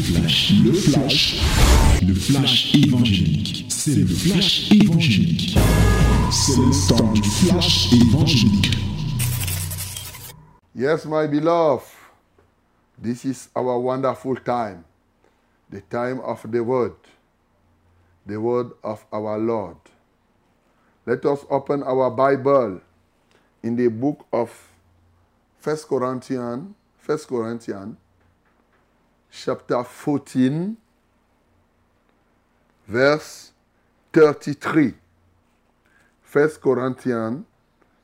flash, le flash, le flash évangélique. C'est le flash évangélique. C'est le temps du flash évangélique. Yes, my beloved, this is our wonderful time, the time of the Word, the Word of our Lord. Let us open our Bible in the book of First Corinthians, First Corinthians, chapter 14, verse 33. First Corinthians,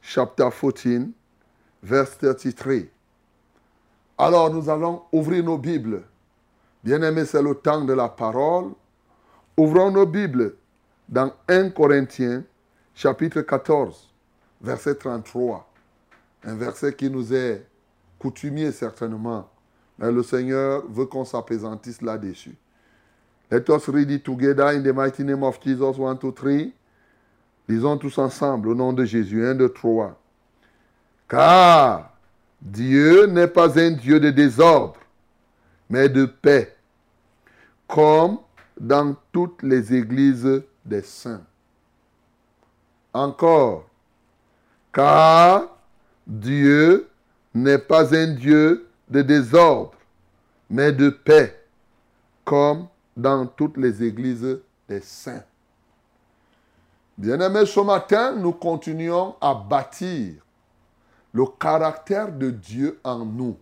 chapter 14, verse 33. Alors nous allons ouvrir nos Bibles. Bien-aimés, c'est le temps de la parole. Ouvrons nos Bibles dans 1 Corinthiens, chapitre 14, verset 33. Un verset qui nous est coutumier certainement. Mais le Seigneur veut qu'on s'apaisantisse là-dessus. Let us read it together in the mighty name of Jesus. 1, 2, 3. Lisons tous ensemble au nom de Jésus. 1, 2, 3. Car Dieu n'est pas un Dieu de désordre, mais de paix, comme dans toutes les églises des saints. Encore, car Dieu n'est pas un Dieu de désordre, mais de paix, comme dans toutes les églises des saints. Bien-aimés, ce matin, nous continuons à bâtir le caractère de Dieu en nous.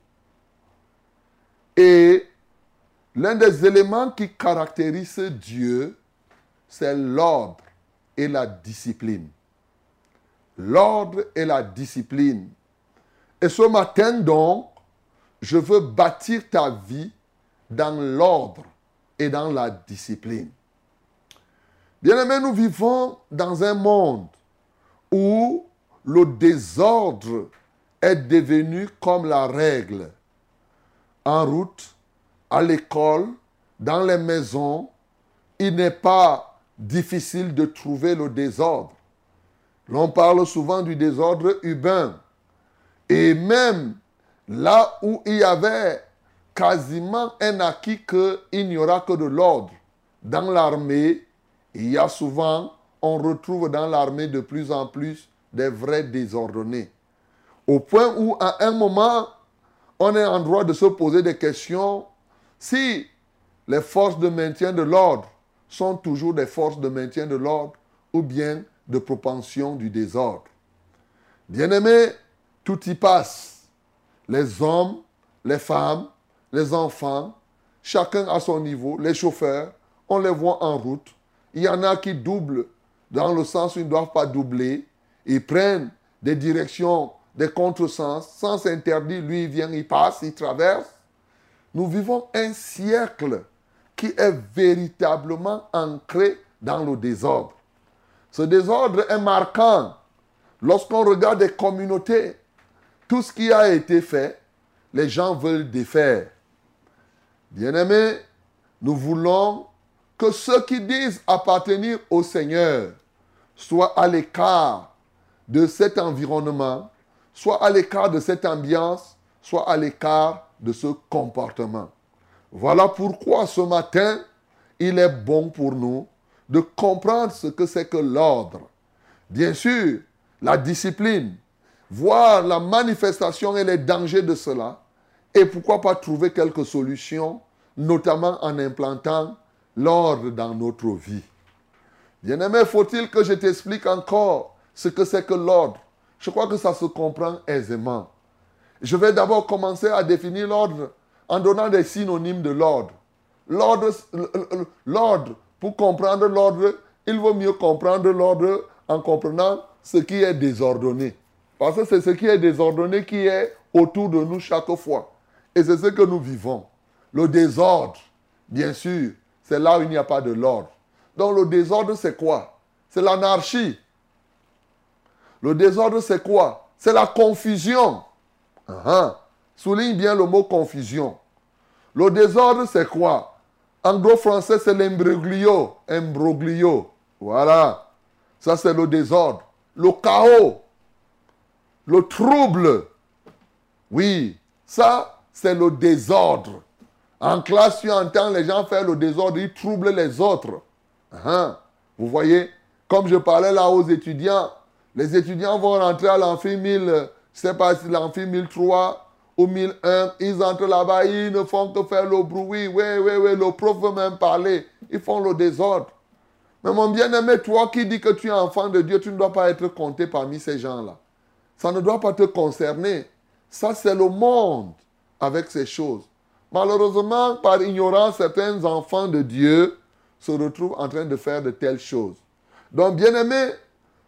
Et l'un des éléments qui caractérise Dieu, c'est l'ordre et la discipline. L'ordre et la discipline. Et ce matin, donc, je veux bâtir ta vie dans l'ordre et dans la discipline. Bien-aimés, nous vivons dans un monde où le désordre est devenu comme la règle. En route, à l'école, dans les maisons, il n'est pas difficile de trouver le désordre. L'on parle souvent du désordre urbain. Et même là où il y avait quasiment un acquis qu'il n'y aura que de l'ordre, dans l'armée, il y a souvent, on retrouve dans l'armée de plus en plus des vrais désordonnés. Au point où, à un moment, on est en droit de se poser des questions si les forces de maintien de l'ordre sont toujours des forces de maintien de l'ordre ou bien de propension du désordre. Bien-aimés, tout y passe. Les hommes, les femmes, les enfants, chacun à son niveau, les chauffeurs, on les voit en route. Il y en a qui doublent dans le sens où ils ne doivent pas doubler. Ils prennent des directions des contresens, sens interdit, lui il vient, il passe, il traverse. Nous vivons un siècle qui est véritablement ancré dans le désordre. Ce désordre est marquant. Lorsqu'on regarde des communautés, tout ce qui a été fait, les gens veulent défaire. Bien-aimés, nous voulons que ceux qui disent appartenir au Seigneur soient à l'écart de cet environnement soit à l'écart de cette ambiance, soit à l'écart de ce comportement. Voilà pourquoi ce matin, il est bon pour nous de comprendre ce que c'est que l'ordre. Bien sûr, la discipline, voir la manifestation et les dangers de cela, et pourquoi pas trouver quelques solutions, notamment en implantant l'ordre dans notre vie. Bien-aimé, faut-il que je t'explique encore ce que c'est que l'ordre? Je crois que ça se comprend aisément. Je vais d'abord commencer à définir l'ordre en donnant des synonymes de l'ordre. L'ordre, l'ordre, pour comprendre l'ordre, il vaut mieux comprendre l'ordre en comprenant ce qui est désordonné. Parce que c'est ce qui est désordonné qui est autour de nous chaque fois. Et c'est ce que nous vivons. Le désordre, bien sûr, c'est là où il n'y a pas de l'ordre. Donc le désordre, c'est quoi? C'est l'anarchie. Le désordre, c'est quoi? C'est la confusion. Uh Souligne bien le mot confusion. Le désordre, c'est quoi? En gros français, c'est l'imbroglio. Imbroglio. Voilà. Ça, c'est le désordre. Le chaos. Le trouble. Oui, ça, c'est le désordre. En classe, tu entends les gens faire le désordre, ils troublent les autres. Hein? Vous voyez, comme je parlais là aux étudiants, les étudiants vont rentrer à l'amphi 1000, je ne sais pas si l'amphi 1003 ou 1001, ils entrent là-bas, ils ne font que faire le bruit. Oui, oui, oui, le prof veut même parler. Ils font le désordre. Mais mon bien-aimé, toi qui dis que tu es enfant de Dieu, tu ne dois pas être compté parmi ces gens-là. Ça ne doit pas te concerner. Ça, c'est le monde avec ces choses. Malheureusement, par ignorance, certains enfants de Dieu se retrouvent en train de faire de telles choses. Donc, bien-aimés,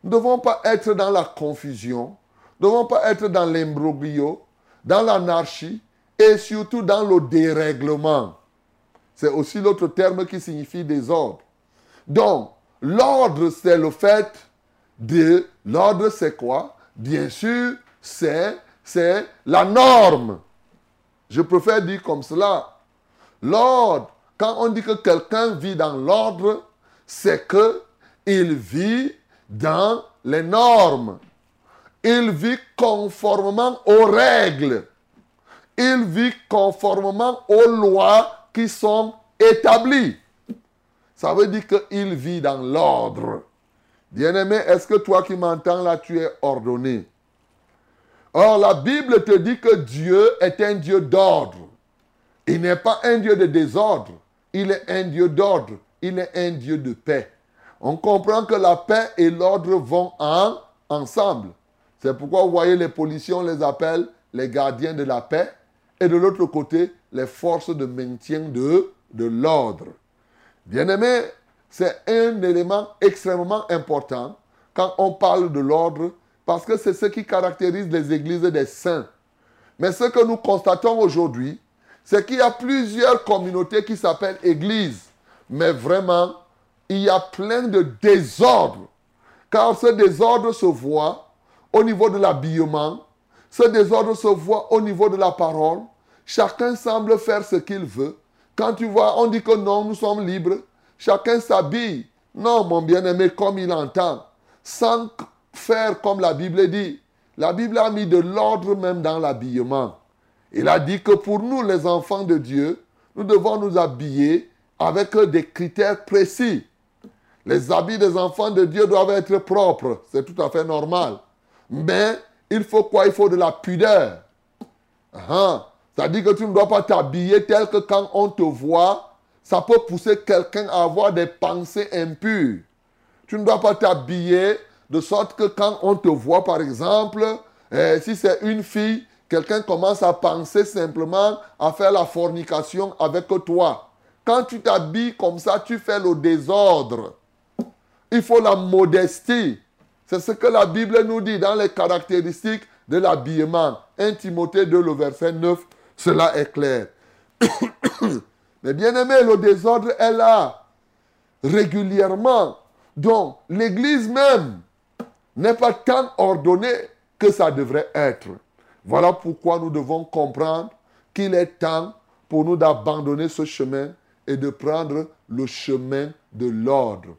nous ne devons pas être dans la confusion, nous ne devons pas être dans l'imbroglio, dans l'anarchie et surtout dans le dérèglement. C'est aussi l'autre terme qui signifie désordre. Donc, l'ordre, c'est le fait de... L'ordre, c'est quoi? Bien sûr, c'est, c'est la norme. Je préfère dire comme cela. L'ordre, quand on dit que quelqu'un vit dans l'ordre, c'est que il vit dans les normes. Il vit conformément aux règles. Il vit conformément aux lois qui sont établies. Ça veut dire qu'il vit dans l'ordre. Bien-aimé, est-ce que toi qui m'entends là, tu es ordonné? Or, la Bible te dit que Dieu est un Dieu d'ordre. Il n'est pas un Dieu de désordre. Il est un Dieu d'ordre. Il est un Dieu de paix. On comprend que la paix et l'ordre vont en, ensemble. C'est pourquoi vous voyez les policiers, les appelle les gardiens de la paix. Et de l'autre côté, les forces de maintien de, de l'ordre. Bien-aimé, c'est un élément extrêmement important quand on parle de l'ordre, parce que c'est ce qui caractérise les églises des saints. Mais ce que nous constatons aujourd'hui, c'est qu'il y a plusieurs communautés qui s'appellent églises. Mais vraiment, il y a plein de désordres. Car ce désordre se voit au niveau de l'habillement, ce désordre se voit au niveau de la parole. Chacun semble faire ce qu'il veut. Quand tu vois, on dit que non, nous sommes libres. Chacun s'habille. Non, mon bien-aimé, comme il entend. Sans faire comme la Bible dit. La Bible a mis de l'ordre même dans l'habillement. Il a dit que pour nous, les enfants de Dieu, nous devons nous habiller avec des critères précis. Les habits des enfants de Dieu doivent être propres. C'est tout à fait normal. Mais il faut quoi? Il faut de la pudeur. Hein? C'est-à-dire que tu ne dois pas t'habiller tel que quand on te voit, ça peut pousser quelqu'un à avoir des pensées impures. Tu ne dois pas t'habiller de sorte que quand on te voit, par exemple, eh, si c'est une fille, quelqu'un commence à penser simplement à faire la fornication avec toi. Quand tu t'habilles comme ça, tu fais le désordre. Il faut la modestie. C'est ce que la Bible nous dit dans les caractéristiques de l'habillement. 1 Timothée 2, le verset 9 cela est clair. Mais bien aimé, le désordre est là régulièrement. Donc, l'Église même n'est pas tant ordonnée que ça devrait être. Voilà pourquoi nous devons comprendre qu'il est temps pour nous d'abandonner ce chemin et de prendre le chemin de l'ordre.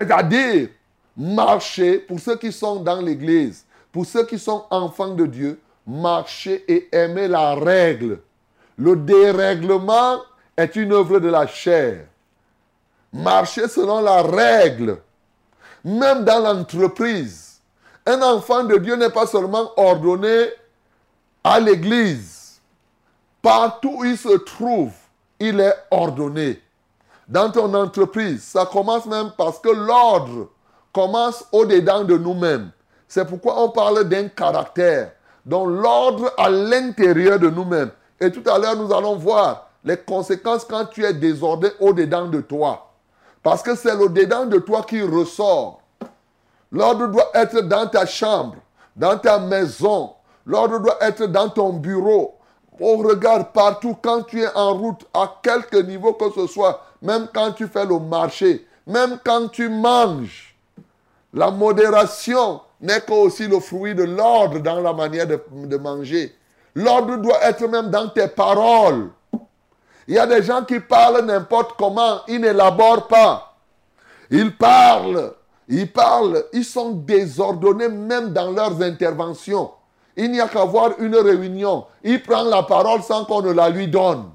C'est-à-dire, marcher, pour ceux qui sont dans l'Église, pour ceux qui sont enfants de Dieu, marcher et aimer la règle. Le dérèglement est une œuvre de la chair. Marcher selon la règle, même dans l'entreprise. Un enfant de Dieu n'est pas seulement ordonné à l'église. Partout où il se trouve, il est ordonné. Dans ton entreprise, ça commence même parce que l'ordre commence au-dedans de nous-mêmes. C'est pourquoi on parle d'un caractère. Donc l'ordre à l'intérieur de nous-mêmes. Et tout à l'heure, nous allons voir les conséquences quand tu es désordé au-dedans de toi. Parce que c'est le dedans de toi qui ressort. L'ordre doit être dans ta chambre, dans ta maison. L'ordre doit être dans ton bureau. On regarde partout quand tu es en route, à quelque niveau que ce soit, même quand tu fais le marché, même quand tu manges. La modération n'est qu'aussi le fruit de l'ordre dans la manière de manger. L'ordre doit être même dans tes paroles. Il y a des gens qui parlent n'importe comment, ils n'élaborent pas. Ils parlent, ils parlent, ils sont désordonnés même dans leurs interventions. Il n'y a qu'à voir une réunion. Il prend la parole sans qu'on ne la lui donne.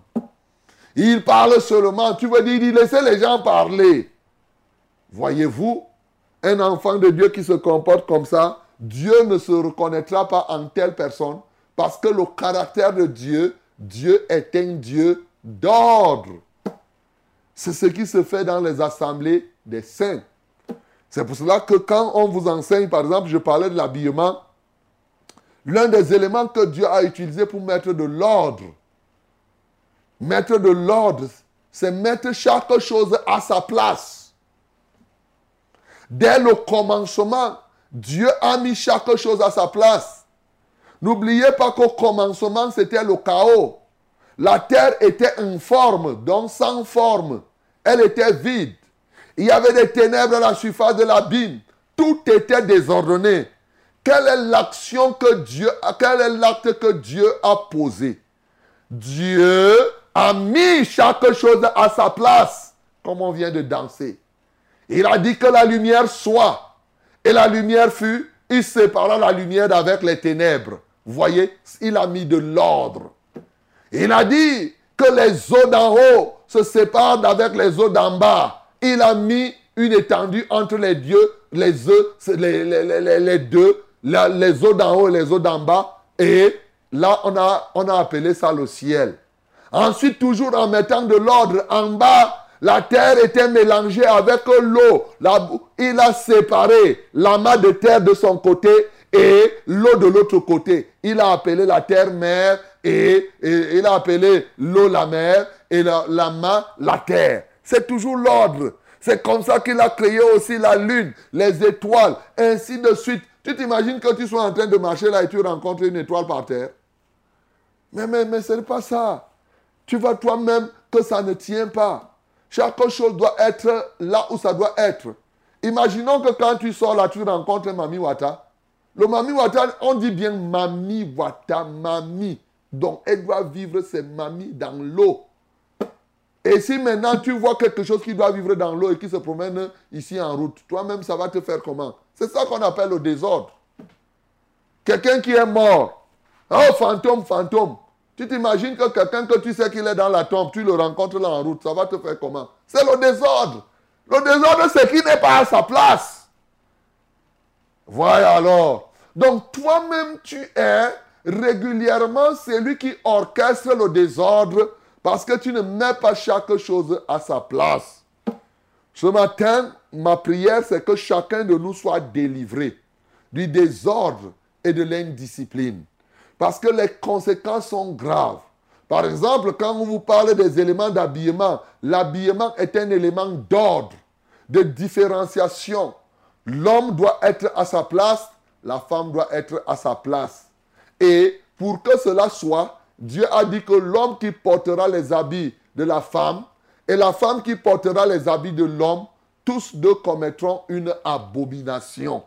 Il parle seulement. Tu veux dire, il laissez les gens parler. Voyez-vous, un enfant de Dieu qui se comporte comme ça, Dieu ne se reconnaîtra pas en telle personne parce que le caractère de Dieu, Dieu est un Dieu d'ordre. C'est ce qui se fait dans les assemblées des saints. C'est pour cela que quand on vous enseigne, par exemple, je parlais de l'habillement, l'un des éléments que Dieu a utilisé pour mettre de l'ordre, mettre de l'ordre, c'est mettre chaque chose à sa place. Dès le commencement, Dieu a mis chaque chose à sa place. N'oubliez pas qu'au commencement, c'était le chaos. La terre était informe, donc sans forme. Elle était vide. Il y avait des ténèbres à la surface de l'abîme. Tout était désordonné. Quelle est l'action que Dieu, quel est l'acte que Dieu a posé? Dieu a mis chaque chose à sa place, comme on vient de danser. Il a dit que la lumière soit. Et la lumière fut, il sépara la lumière avec les ténèbres. Voyez, il a mis de l'ordre. Il a dit que les eaux d'en haut se séparent avec les eaux d'en bas. Il a mis une étendue entre les dieux, les, les, les, deux, les eaux d'en haut et les eaux d'en bas. Et là, on a, on a appelé ça le ciel. Ensuite, toujours en mettant de l'ordre en bas, la terre était mélangée avec l'eau. Il a séparé l'amas de terre de son côté et l'eau de l'autre côté. Il a appelé la terre mer et, il a appelé l'eau la mer et la, l'amas la terre. C'est toujours l'ordre. C'est comme ça qu'il a créé aussi la lune, les étoiles, ainsi de suite. Tu t'imagines que tu sois en train de marcher là et tu rencontres une étoile par terre? Mais, mais, mais ce n'est pas ça. Tu vois toi-même que ça ne tient pas. Chaque chose doit être là où ça doit être. Imaginons que quand tu sors là, tu rencontres Mami Wata. Le Mami Wata, on dit bien Mami Wata, Mami. Donc, elle doit vivre ses mamies dans l'eau. Et si maintenant tu vois quelque chose qui doit vivre dans l'eau et qui se promène ici en route, toi-même, ça va te faire comment? C'est ça qu'on appelle le désordre. Quelqu'un qui est mort. Oh, fantôme, fantôme. Tu t'imagines que quelqu'un que tu sais qu'il est dans la tombe, tu le rencontres là en route, ça va te faire comment? C'est le désordre. Le désordre, c'est qui n'est pas à sa place. Voilà alors. Donc toi-même, tu es régulièrement celui qui orchestre le désordre parce que tu ne mets pas chaque chose à sa place. Ce matin, ma prière, c'est que chacun de nous soit délivré du désordre et de l'indiscipline. Parce que les conséquences sont graves. Par exemple, quand on vous parle des éléments d'habillement, l'habillement est un élément d'ordre, de différenciation. L'homme doit être à sa place, la femme doit être à sa place. Et pour que cela soit, Dieu a dit que l'homme qui portera les habits de la femme et la femme qui portera les habits de l'homme, tous deux commettront une abomination.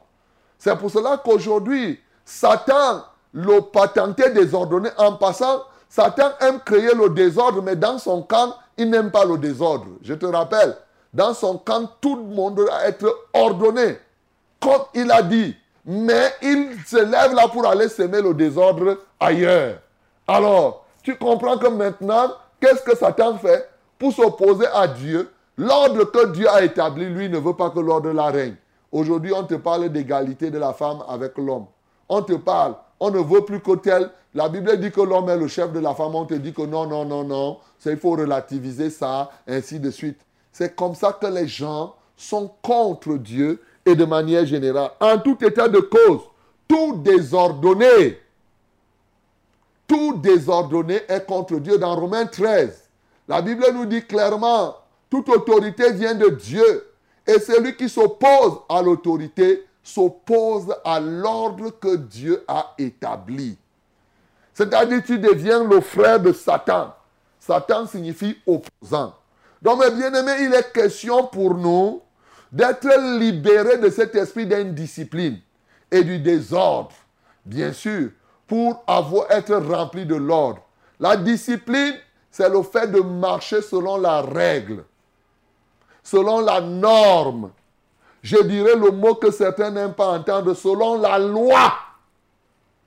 C'est pour cela qu'aujourd'hui, Satan le patenté désordonné. En passant, Satan aime créer le désordre, mais dans son camp, il n'aime pas le désordre. Je te rappelle, dans son camp, tout le monde doit être ordonné, comme il a dit. Mais il se lève là pour aller semer le désordre ailleurs. Alors, tu comprends que maintenant, qu'est-ce que Satan fait pour s'opposer à Dieu? L'ordre que Dieu a établi, lui, ne veut pas que l'ordre la règne. Aujourd'hui, on te parle d'égalité de la femme avec l'homme. On te parle on ne veut plus que tel. La Bible dit que l'homme est le chef de la femme. On te dit que non, non, non, non. Il faut relativiser ça, ainsi de suite. C'est comme ça que les gens sont contre Dieu et de manière générale. En tout état de cause, tout désordonné, tout désordonné est contre Dieu. Dans Romains 13, la Bible nous dit clairement, toute autorité vient de Dieu. Et celui qui s'oppose à l'autorité s'oppose à l'ordre que Dieu a établi. C'est-à-dire tu deviens le frère de Satan. Satan signifie opposant. Donc mes bien-aimés, il est question pour nous d'être libérés de cet esprit d'indiscipline et du désordre, bien sûr, pour avoir, être rempli de l'ordre. La discipline, c'est le fait de marcher selon la règle, selon la norme, je dirais le mot que certains n'aiment pas entendre, selon la loi.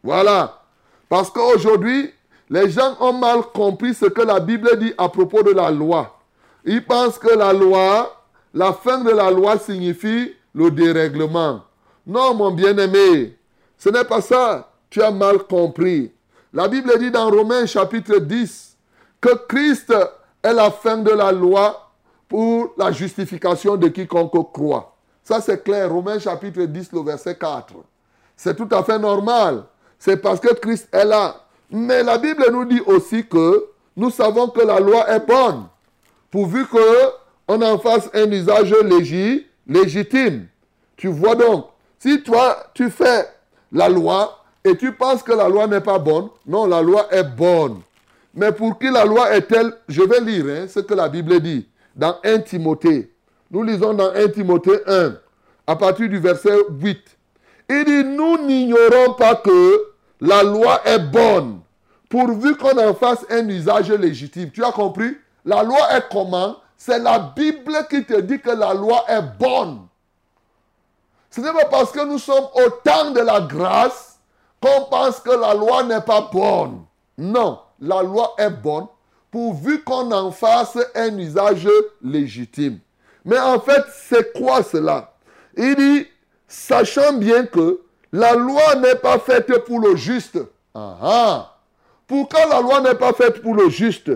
Voilà. Parce qu'aujourd'hui, Les gens ont mal compris ce que la Bible dit à propos de la loi. Ils pensent que la loi, la fin de la loi signifie le dérèglement. Non, mon bien-aimé, ce n'est pas ça. Tu as mal compris. La Bible dit dans Romains chapitre 10 que Christ est la fin de la loi pour la justification de quiconque croit. Ça c'est clair, Romains chapitre 10, le verset 4. C'est tout à fait normal. C'est parce que Christ est là. Mais la Bible nous dit aussi que nous savons que la loi est bonne, pourvu qu'on en fasse un usage légitime. Tu vois donc, si toi, tu fais la loi et tu penses que la loi n'est pas bonne, non, la loi est bonne. Mais pour qui la loi est-elle Je vais lire hein, ce que la Bible dit dans 1 Timothée. Nous lisons dans 1 Timothée 1, à partir du verset 8. Il dit, nous n'ignorons pas que la loi est bonne, pourvu qu'on en fasse un usage légitime. Tu as compris? La loi est comment? C'est la Bible qui te dit que la loi est bonne. Ce n'est pas parce que nous sommes au temps de la grâce qu'on pense que la loi n'est pas bonne. Non, la loi est bonne pourvu qu'on en fasse un usage légitime. Mais en fait, c'est quoi cela? Il dit, sachant bien que la loi n'est pas faite pour le juste. Ah, ah. Pourquoi la loi n'est pas faite pour le juste?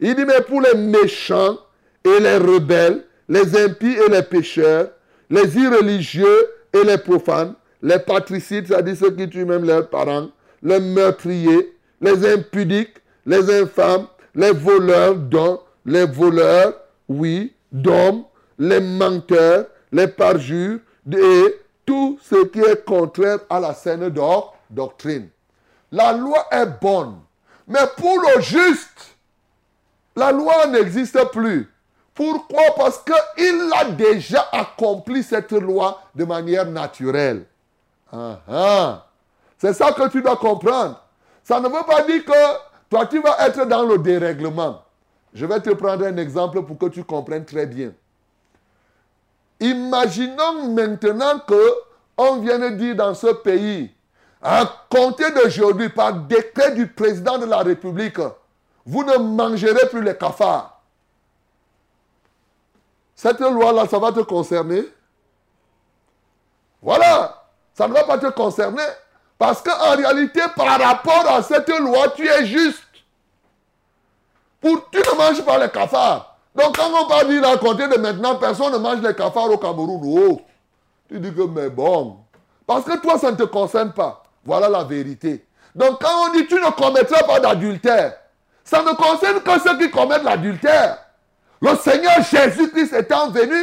Il dit, mais pour les méchants et les rebelles, les impies et les pécheurs, les irreligieux et les profanes, les patricides, c'est-à-dire ceux qui tuent même leurs parents, les meurtriers, les impudiques, les infâmes, les voleurs d'hommes, les voleurs, oui, d'hommes, les menteurs, les parjures et tout ce qui est contraire à la saine doctrine. La loi est bonne, mais pour le juste, la loi n'existe plus. Pourquoi? Parce qu'il a déjà accompli cette loi de manière naturelle. Ah, ah. C'est ça que tu dois comprendre. Ça ne veut pas dire que toi, tu vas être dans le dérèglement. Je vais te prendre un exemple pour que tu comprennes très bien. Imaginons maintenant que on vienne dire dans ce pays, à compter d'aujourd'hui, par décret du président de la République, vous ne mangerez plus les cafards. Cette loi-là, ça va te concerner Voilà, ça ne va pas te concerner. Parce qu'en réalité, par rapport à cette loi, tu es juste. Pour, tu ne manges pas les cafards. Donc quand on va dire à de maintenant, personne ne mange les cafards au Cameroun. Oh, tu dis que mais bon. Parce que toi, ça ne te concerne pas. Voilà la vérité. Donc quand on dit tu ne commettras pas d'adultère, ça ne concerne que ceux qui commettent l'adultère. Le Seigneur Jésus-Christ étant venu,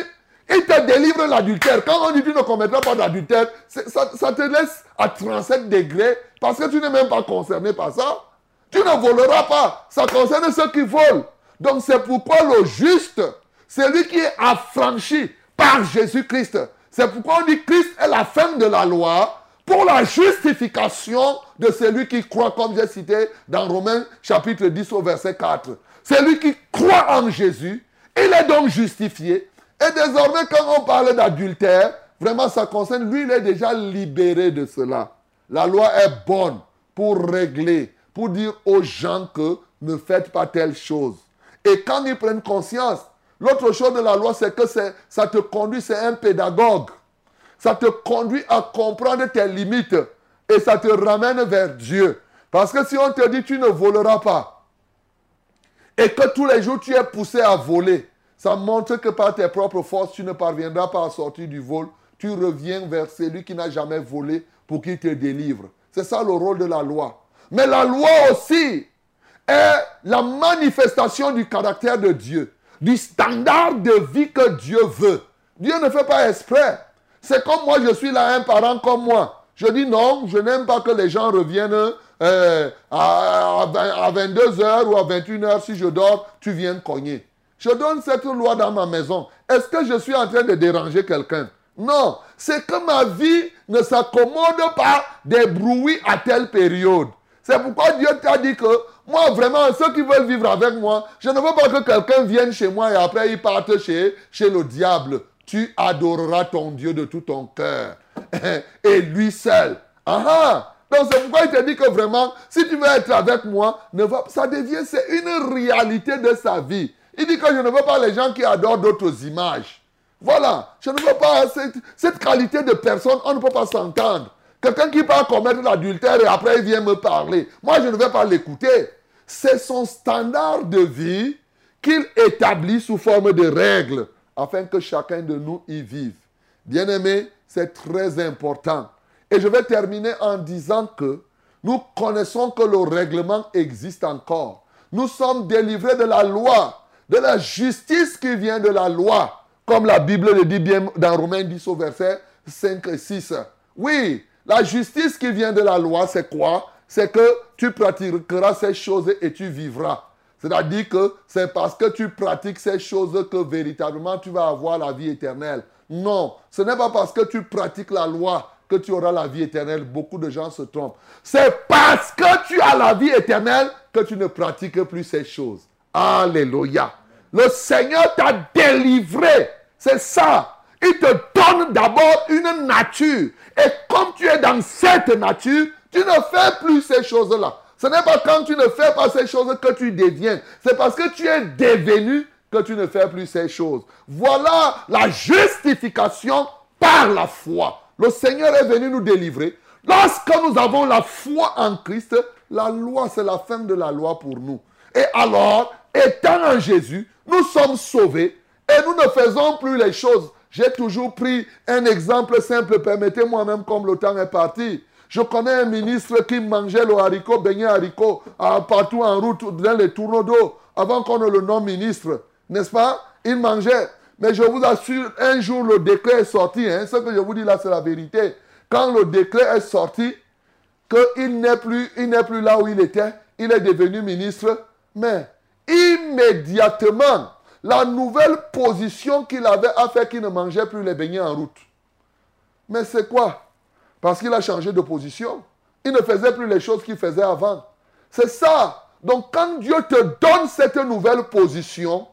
il te délivre l'adultère. Quand on dit tu ne commettras pas d'adultère, ça, te laisse à 37 degrés parce que tu n'es même pas concerné par ça. Tu ne voleras pas. Ça concerne ceux qui volent. Donc c'est pourquoi le juste, celui qui est affranchi par Jésus-Christ. C'est pourquoi on dit Christ est la fin de la loi pour la justification de celui qui croit, comme j'ai cité dans Romains chapitre 10 au verset 4. Celui qui croit en Jésus il est donc justifié. Et désormais, quand on parle d'adultère, vraiment ça concerne, lui, il est déjà libéré de cela. La loi est bonne pour régler, pour dire aux gens que ne faites pas telle chose. Et quand ils prennent conscience, l'autre chose de la loi, c'est que ça te conduit, c'est un pédagogue. Ça te conduit à comprendre tes limites et ça te ramène vers Dieu. Parce que si on te dit tu ne voleras pas, et que tous les jours tu es poussé à voler, ça montre que par tes propres forces, tu ne parviendras pas à sortir du vol. Tu reviens vers celui qui n'a jamais volé pour qu'il te délivre. C'est ça le rôle de la loi. Mais la loi aussi est la manifestation du caractère de Dieu, du standard de vie que Dieu veut. Dieu ne fait pas exprès. C'est comme moi, je suis là, un parent comme moi. Je dis non, je n'aime pas que les gens reviennent euh, à, 22h ou à 21h, si je dors, tu viens cogner. Je donne cette loi dans ma maison. Est-ce que je suis en train de déranger quelqu'un? Non, c'est que ma vie ne s'accommode pas des bruits à telle période. C'est pourquoi Dieu t'a dit que moi, vraiment, ceux qui veulent vivre avec moi, je ne veux pas que quelqu'un vienne chez moi et après il parte chez, chez le diable. Tu adoreras ton Dieu de tout ton cœur. Et lui seul. Ah, ah Donc c'est pourquoi il te dit que vraiment, si tu veux être avec moi, ça devient, c'est une réalité de sa vie. Il dit que je ne veux pas les gens qui adorent d'autres images. Voilà, je ne veux pas cette, qualité de personne, on ne peut pas s'entendre. Quelqu'un qui part commettre l'adultère et après il vient me parler. Moi, je ne vais pas l'écouter. C'est son standard de vie qu'il établit sous forme de règles afin que chacun de nous y vive. Bien-aimé, c'est très important. Et je vais terminer en disant que nous connaissons que le règlement existe encore. Nous sommes délivrés de la loi, de la justice qui vient de la loi, comme la Bible le dit bien dans Romains 10 au verset 5 et 6. Oui, la justice qui vient de la loi, c'est quoi? C'est que tu pratiqueras ces choses et tu vivras. C'est-à-dire que c'est parce que tu pratiques ces choses que véritablement tu vas avoir la vie éternelle. Non, ce n'est pas parce que tu pratiques la loi que tu auras la vie éternelle. Beaucoup de gens se trompent. C'est parce que tu as la vie éternelle que tu ne pratiques plus ces choses. Alléluia. Le Seigneur t'a délivré. C'est ça. Il te donne d'abord une nature. Et comme tu es dans cette nature, tu ne fais plus ces choses-là. Ce n'est pas quand tu ne fais pas ces choses que tu deviens. C'est parce que tu es devenu que tu ne fais plus ces choses. Voilà la justification par la foi. Le Seigneur est venu nous délivrer. Lorsque nous avons la foi en Christ, la loi, c'est la fin de la loi pour nous. Et alors, étant en Jésus, nous sommes sauvés et nous ne faisons plus les choses j'ai toujours pris un exemple simple, permettez-moi même comme le temps est parti. Je connais un ministre qui mangeait le haricot, beignet haricot, partout en route, dans les tourneaux d'eau, avant qu'on ne le nomme ministre. N'est-ce pas? Il mangeait. Mais je vous assure, un jour le décret est sorti. Hein, ce que je vous dis là, c'est la vérité. Quand le décret est sorti, qu'il n'est plus, il n'est plus là où il était, il est devenu ministre. Mais immédiatement, la nouvelle position qu'il avait a fait qu'il ne mangeait plus les beignets en route. Mais c'est quoi? Parce qu'il a changé de position. Il ne faisait plus les choses qu'il faisait avant. C'est ça. Donc quand Dieu te donne cette nouvelle position,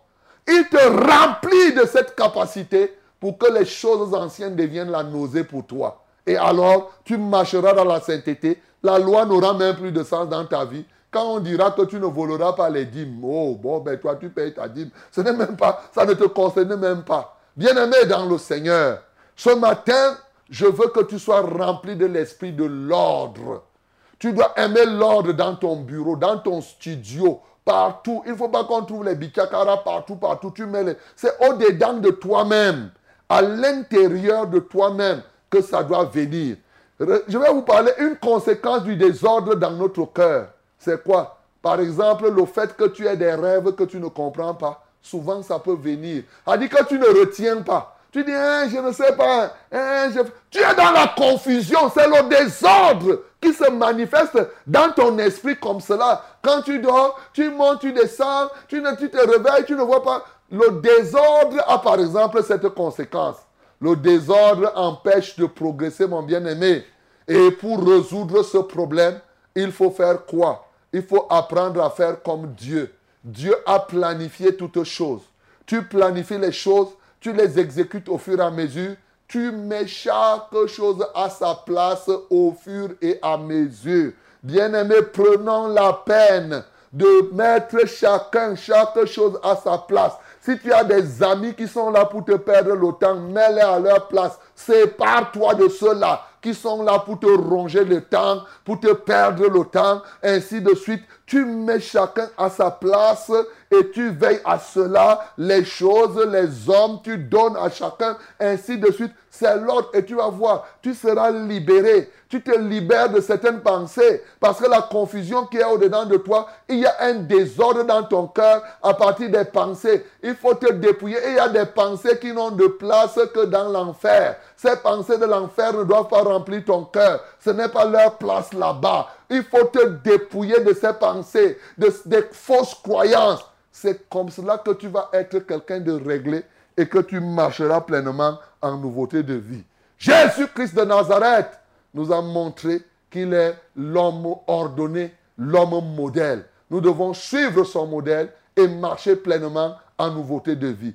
il te remplit de cette capacité pour que les choses anciennes deviennent la nausée pour toi. Et alors, tu marcheras dans la sainteté. La loi n'aura même plus de sens dans ta vie quand on dira que tu ne voleras pas les dîmes, oh, bon, ben toi, tu payes ta dîme. Ce n'est même pas, ça ne te concerne même pas. Bien-aimé dans le Seigneur, ce matin, je veux que tu sois rempli de l'esprit de l'ordre. Tu dois aimer l'ordre dans ton bureau, dans ton studio, partout. Il ne faut pas qu'on trouve les bichakara partout, partout. Tu mets les... C'est au-dedans de toi-même, à l'intérieur de toi-même que ça doit venir. Je vais vous parler une conséquence du désordre dans notre cœur. C'est quoi? Par exemple, le fait que tu aies des rêves que tu ne comprends pas. Souvent, ça peut venir. A dit que tu ne retiens pas. Tu dis, hein, je ne sais pas. Hein, tu es dans la confusion. C'est le désordre qui se manifeste dans ton esprit comme cela. Quand tu dors, tu montes, tu descends, tu, tu te réveilles, tu ne vois pas. Le désordre a par exemple cette conséquence. Le désordre empêche de progresser, mon bien-aimé. Et pour résoudre ce problème, il faut faire quoi? Il faut apprendre à faire comme Dieu. Dieu a planifié toutes choses. Tu planifies les choses, tu les exécutes au fur et à mesure. Tu mets chaque chose à sa place au fur et à mesure. Bien-aimés, prenons la peine de mettre chacun, chaque chose à sa place. Si tu as des amis qui sont là pour te perdre le temps, mets-les à leur place. Sépare-toi de ceux-là qui sont là pour te ronger le temps, pour te perdre le temps, ainsi de suite. Tu mets chacun à sa place et tu veilles à cela. Les choses, les hommes, tu donnes à chacun, ainsi de suite. C'est l'autre et tu vas voir, tu seras libéré. Tu te libères de certaines pensées parce que la confusion qui est au-dedans de toi, il y a un désordre dans ton cœur à partir des pensées. Il faut te dépouiller. Et il y a des pensées qui n'ont de place que dans l'enfer. Ces pensées de l'enfer ne doivent pas remplir ton cœur. Ce n'est pas leur place là-bas. Il faut te dépouiller de ces pensées, de, des fausses croyances. C'est comme cela que tu vas être quelqu'un de réglé et que tu marcheras pleinement en nouveauté de vie. Jésus-Christ de Nazareth nous a montré qu'il est l'homme ordonné, l'homme modèle. Nous devons suivre son modèle et marcher pleinement en nouveauté de vie.